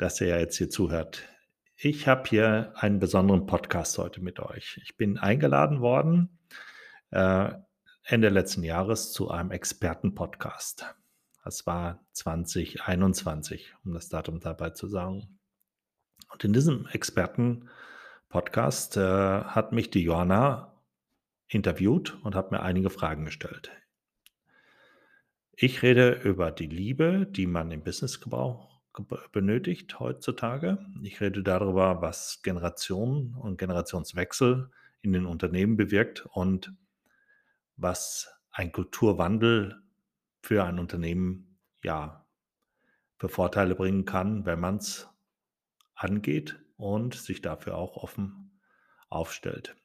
dass ihr jetzt hier zuhört. Ich habe hier einen besonderen Podcast heute mit euch. Ich bin eingeladen worden äh, Ende letzten Jahres zu einem Experten-Podcast. Das war 2021, um das Datum dabei zu sagen. Und in diesem Experten-Podcast äh, hat mich die Johanna interviewt und hat mir einige Fragen gestellt. Ich rede über die Liebe, die man im Businessgebrauch benötigt heutzutage. Ich rede darüber, was Generationen und Generationswechsel in den Unternehmen bewirkt und was ein Kulturwandel für ein Unternehmen ja für Vorteile bringen kann, wenn man es angeht und sich dafür auch offen aufstellt.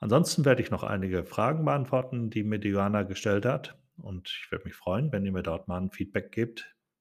Ansonsten werde ich noch einige Fragen beantworten, die mir die Johanna gestellt hat. Und ich würde mich freuen, wenn ihr mir dort mal ein Feedback gebt,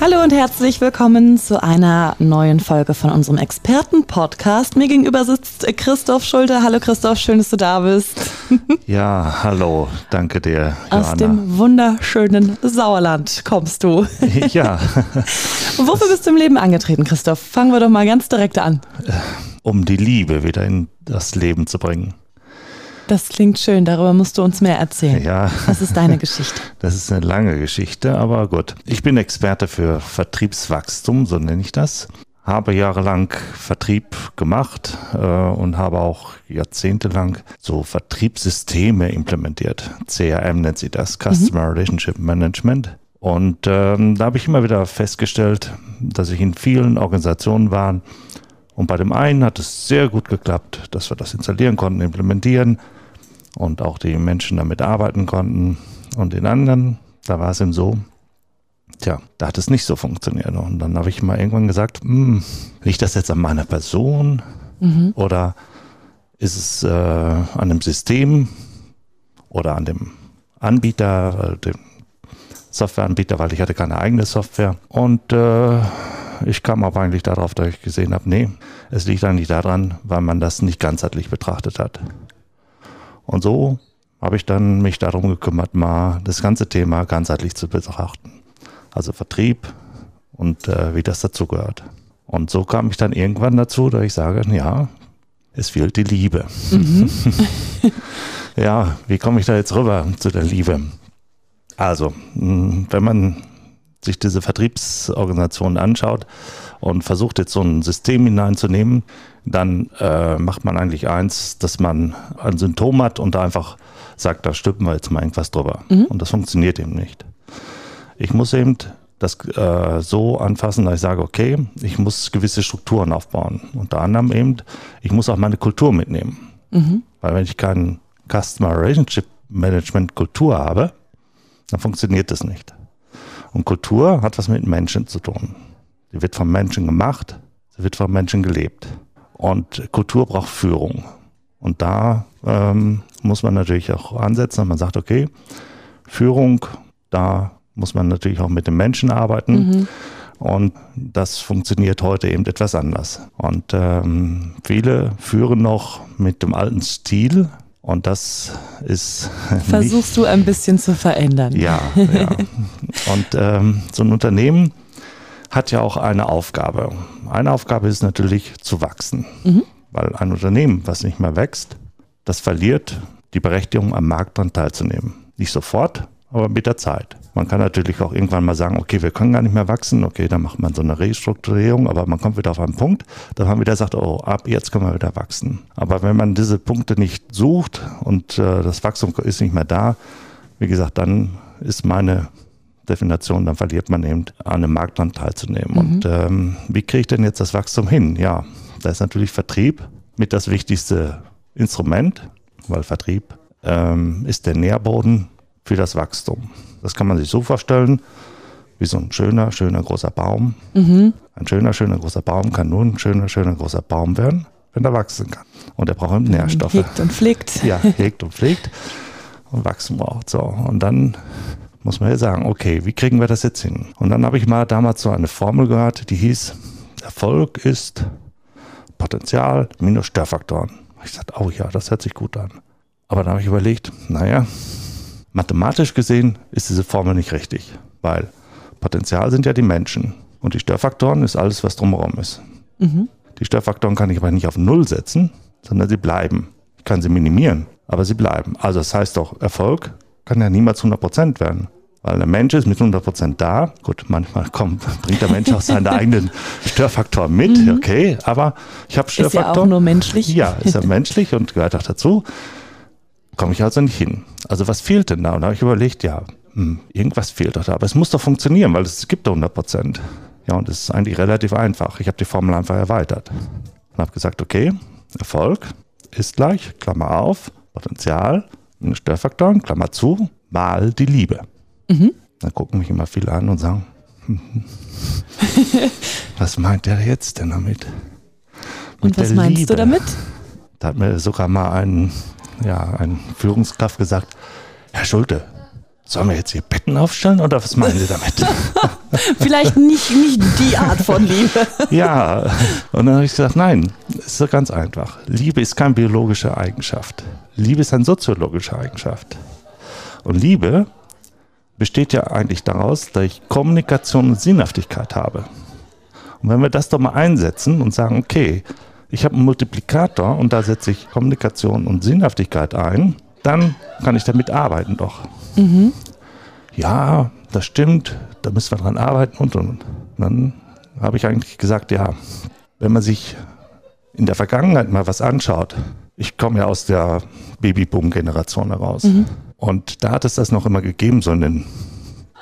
Hallo und herzlich willkommen zu einer neuen Folge von unserem Experten-Podcast. Mir gegenüber sitzt Christoph Schulte. Hallo Christoph, schön, dass du da bist. Ja, hallo, danke dir. Johanna. Aus dem wunderschönen Sauerland kommst du. Ja. Wofür bist du im Leben angetreten, Christoph? Fangen wir doch mal ganz direkt an. Um die Liebe wieder in das Leben zu bringen. Das klingt schön, darüber musst du uns mehr erzählen. Ja. Was ist deine Geschichte? Das ist eine lange Geschichte, aber gut. Ich bin Experte für Vertriebswachstum, so nenne ich das. Habe jahrelang Vertrieb gemacht äh, und habe auch jahrzehntelang so Vertriebssysteme implementiert. CRM nennt sie das, Customer mhm. Relationship Management. Und ähm, da habe ich immer wieder festgestellt, dass ich in vielen Organisationen war. Und bei dem einen hat es sehr gut geklappt, dass wir das installieren konnten, implementieren und auch die Menschen damit arbeiten konnten. Und den anderen, da war es eben so, tja, da hat es nicht so funktioniert. Und dann habe ich mal irgendwann gesagt, hm, liegt das jetzt an meiner Person mhm. oder ist es äh, an dem System oder an dem Anbieter, dem Softwareanbieter, weil ich hatte keine eigene Software. Und äh, ich kam aber eigentlich darauf, dass ich gesehen habe, nee, es liegt eigentlich daran, weil man das nicht ganzheitlich betrachtet hat. Und so habe ich dann mich darum gekümmert, mal das ganze Thema ganzheitlich zu betrachten. Also Vertrieb und äh, wie das dazugehört. Und so kam ich dann irgendwann dazu, dass ich sage, ja, es fehlt die Liebe. Mhm. ja, wie komme ich da jetzt rüber zu der Liebe? Also, wenn man sich diese Vertriebsorganisation anschaut und versucht jetzt so ein System hineinzunehmen, dann äh, macht man eigentlich eins, dass man ein Symptom hat und da einfach sagt, da stülpen wir jetzt mal irgendwas drüber. Mhm. Und das funktioniert eben nicht. Ich muss eben das äh, so anfassen, dass ich sage, okay, ich muss gewisse Strukturen aufbauen. Unter anderem eben, ich muss auch meine Kultur mitnehmen. Mhm. Weil wenn ich kein Customer Relationship Management Kultur habe, dann funktioniert das nicht. Und Kultur hat was mit Menschen zu tun. Sie wird vom Menschen gemacht, sie wird vom Menschen gelebt. Und Kultur braucht Führung. Und da ähm, muss man natürlich auch ansetzen, und man sagt, okay, Führung, da muss man natürlich auch mit den Menschen arbeiten. Mhm. Und das funktioniert heute eben etwas anders. Und ähm, viele führen noch mit dem alten Stil. Und das ist. Versuchst du ein bisschen zu verändern. Ja, ja. Und ähm, so ein Unternehmen hat ja auch eine Aufgabe. Eine Aufgabe ist natürlich zu wachsen. Mhm. Weil ein Unternehmen, was nicht mehr wächst, das verliert die Berechtigung, am Markt daran teilzunehmen. Nicht sofort, aber mit der Zeit. Man kann natürlich auch irgendwann mal sagen, okay, wir können gar nicht mehr wachsen, okay, dann macht man so eine Restrukturierung, aber man kommt wieder auf einen Punkt, dass man wieder sagt, oh, ab jetzt können wir wieder wachsen. Aber wenn man diese Punkte nicht sucht und äh, das Wachstum ist nicht mehr da, wie gesagt, dann ist meine Definition, dann verliert man eben an einem Marktland teilzunehmen. Mhm. Und ähm, wie kriege ich denn jetzt das Wachstum hin? Ja, da ist natürlich Vertrieb mit das wichtigste Instrument, weil Vertrieb ähm, ist der Nährboden für das Wachstum. Das kann man sich so vorstellen, wie so ein schöner, schöner großer Baum. Mhm. Ein schöner, schöner großer Baum kann nur ein schöner, schöner großer Baum werden, wenn er wachsen kann. Und er braucht Nährstoffe. Hegt und pflegt. Ja, hegt und pflegt und wachsen braucht. So. Und dann muss man ja sagen, okay, wie kriegen wir das jetzt hin? Und dann habe ich mal damals so eine Formel gehört, die hieß, Erfolg ist Potenzial minus Störfaktoren. Ich sagte, oh ja, das hört sich gut an. Aber dann habe ich überlegt, naja, mathematisch gesehen ist diese Formel nicht richtig, weil Potenzial sind ja die Menschen und die Störfaktoren ist alles, was drumherum ist. Mhm. Die Störfaktoren kann ich aber nicht auf Null setzen, sondern sie bleiben. Ich kann sie minimieren, aber sie bleiben. Also das heißt doch, Erfolg kann ja niemals 100% werden. Weil der Mensch ist mit 100% da. Gut, manchmal kommt, bringt der Mensch auch seine eigenen Störfaktoren mit, mhm. okay, aber ich habe Störfaktoren. Ist ja auch nur menschlich. Ja, ist ja menschlich und gehört auch dazu. Komme ich also nicht hin. Also was fehlt denn da? Und da habe ich überlegt, ja, hm, irgendwas fehlt doch da. Aber es muss doch funktionieren, weil es gibt doch 100%. Ja, und es ist eigentlich relativ einfach. Ich habe die Formel einfach erweitert. Und habe gesagt, okay, Erfolg ist gleich, Klammer auf, Potenzial, Störfaktoren, Klammer zu, mal die Liebe. Mhm. Dann gucken mich immer viele an und sagen, was meint der jetzt denn damit? Mit und was meinst Liebe? du damit? Da hat mir sogar mal ein, ja, ein Führungskraft gesagt, Herr Schulte, sollen wir jetzt hier Betten aufstellen oder was meinen Sie damit? Vielleicht nicht, nicht die Art von Liebe. ja, und dann habe ich gesagt, nein, es ist ganz einfach. Liebe ist keine biologische Eigenschaft. Liebe ist eine soziologische Eigenschaft. Und Liebe besteht ja eigentlich daraus, dass ich Kommunikation und Sinnhaftigkeit habe. Und wenn wir das doch mal einsetzen und sagen, okay, ich habe einen Multiplikator und da setze ich Kommunikation und Sinnhaftigkeit ein, dann kann ich damit arbeiten doch. Mhm. Ja, das stimmt, da müssen wir dran arbeiten und und. und. Dann habe ich eigentlich gesagt, ja, wenn man sich in der Vergangenheit mal was anschaut, ich komme ja aus der Babyboom-Generation heraus. Mhm. Und da hat es das noch immer gegeben, so in den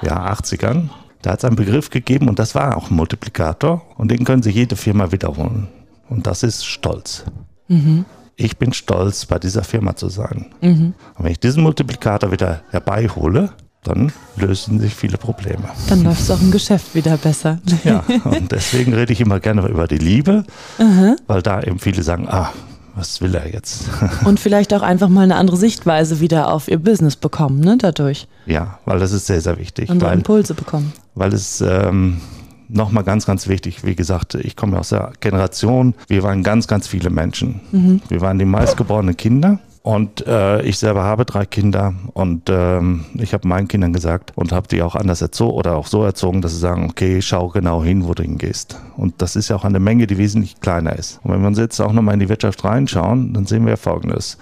ja, 80ern. Da hat es einen Begriff gegeben und das war auch ein Multiplikator und den können sich jede Firma wiederholen. Und das ist Stolz. Mhm. Ich bin stolz, bei dieser Firma zu sein. Mhm. Und wenn ich diesen Multiplikator wieder herbeihole, dann lösen sich viele Probleme. Dann läuft es auch im Geschäft wieder besser. Ja, und deswegen rede ich immer gerne über die Liebe, mhm. weil da eben viele sagen, ah, was will er jetzt? Und vielleicht auch einfach mal eine andere Sichtweise wieder auf ihr Business bekommen, ne, dadurch. Ja, weil das ist sehr, sehr wichtig. Andere weil, Impulse bekommen. Weil es ähm, nochmal ganz, ganz wichtig, wie gesagt, ich komme aus der Generation, wir waren ganz, ganz viele Menschen. Mhm. Wir waren die meistgeborenen Kinder und äh, ich selber habe drei Kinder und ähm, ich habe meinen Kindern gesagt und habe die auch anders erzogen oder auch so erzogen, dass sie sagen, okay, schau genau hin, wo du hingehst. Und das ist ja auch eine Menge, die wesentlich kleiner ist. Und wenn wir uns jetzt auch nochmal in die Wirtschaft reinschauen, dann sehen wir Folgendes.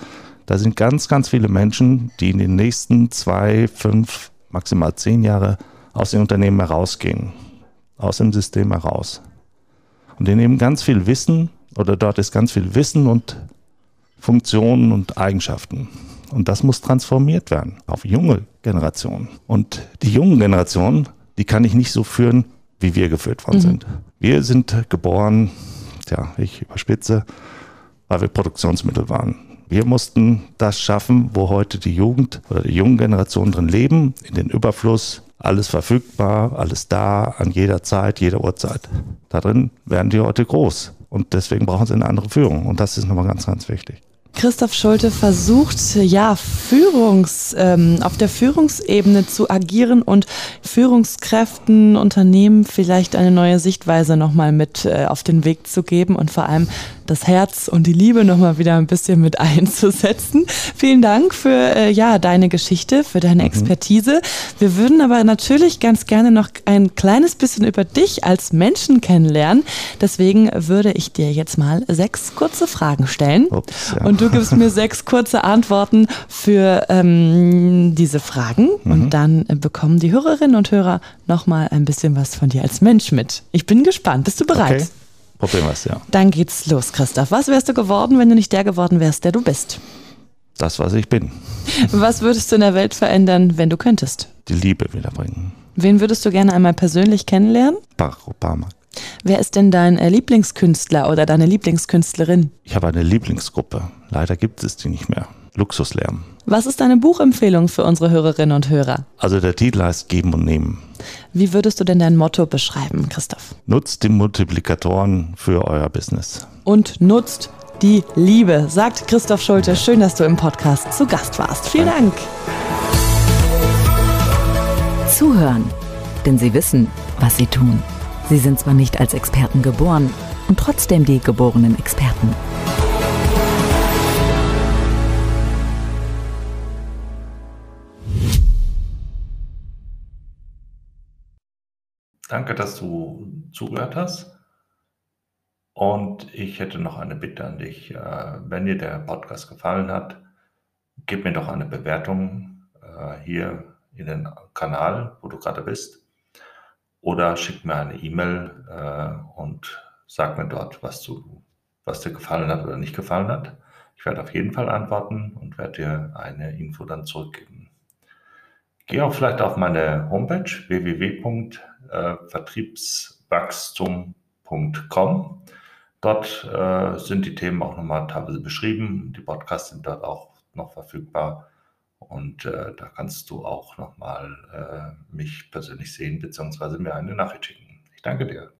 Da sind ganz, ganz viele Menschen, die in den nächsten zwei, fünf, maximal zehn Jahre aus dem Unternehmen herausgehen, aus dem System heraus. Und die nehmen ganz viel Wissen oder dort ist ganz viel Wissen und Funktionen und Eigenschaften. Und das muss transformiert werden auf junge Generationen. Und die jungen Generationen, die kann ich nicht so führen, wie wir geführt worden mhm. sind. Wir sind geboren, ja, ich überspitze, weil wir Produktionsmittel waren. Wir mussten das schaffen, wo heute die Jugend oder die jungen Generationen drin leben, in den Überfluss, alles verfügbar, alles da, an jeder Zeit, jeder Uhrzeit. Da drin werden die heute groß. Und deswegen brauchen sie eine andere Führung. Und das ist nochmal ganz, ganz wichtig. Christoph Schulte versucht, ja, Führungs, ähm, auf der Führungsebene zu agieren und Führungskräften, Unternehmen vielleicht eine neue Sichtweise nochmal mit äh, auf den Weg zu geben und vor allem das Herz und die Liebe nochmal wieder ein bisschen mit einzusetzen. Vielen Dank für äh, ja, deine Geschichte, für deine mhm. Expertise. Wir würden aber natürlich ganz gerne noch ein kleines bisschen über dich als Menschen kennenlernen. Deswegen würde ich dir jetzt mal sechs kurze Fragen stellen. Ups, ja. Und Du gibst mir sechs kurze Antworten für ähm, diese Fragen mhm. und dann bekommen die Hörerinnen und Hörer nochmal ein bisschen was von dir als Mensch mit. Ich bin gespannt. Bist du bereit? Okay. Probieren wir es, ja. Dann geht's los, Christoph. Was wärst du geworden, wenn du nicht der geworden wärst, der du bist? Das, was ich bin. Was würdest du in der Welt verändern, wenn du könntest? Die Liebe wiederbringen. Wen würdest du gerne einmal persönlich kennenlernen? Barack Obama. Wer ist denn dein äh, Lieblingskünstler oder deine Lieblingskünstlerin? Ich habe eine Lieblingsgruppe. Leider gibt es die nicht mehr. Luxuslärm. Was ist deine Buchempfehlung für unsere Hörerinnen und Hörer? Also der Titel heißt Geben und Nehmen. Wie würdest du denn dein Motto beschreiben, Christoph? Nutzt die Multiplikatoren für euer Business. Und nutzt die Liebe, sagt Christoph Schulte. Schön, dass du im Podcast zu Gast warst. Vielen Dank. Zuhören, denn sie wissen, was sie tun. Sie sind zwar nicht als Experten geboren und trotzdem die geborenen Experten. Danke, dass du zugehört hast. Und ich hätte noch eine Bitte an dich. Äh, wenn dir der Podcast gefallen hat, gib mir doch eine Bewertung äh, hier in den Kanal, wo du gerade bist. Oder schick mir eine E-Mail äh, und sag mir dort, was, du, was dir gefallen hat oder nicht gefallen hat. Ich werde auf jeden Fall antworten und werde dir eine Info dann zurückgeben. Geh auch vielleicht auf meine Homepage www.vertriebswachstum.com. Dort äh, sind die Themen auch nochmal teilweise beschrieben. Die Podcasts sind dort auch noch verfügbar. Und äh, da kannst du auch nochmal äh, mich persönlich sehen, beziehungsweise mir eine Nachricht schicken. Ich danke dir.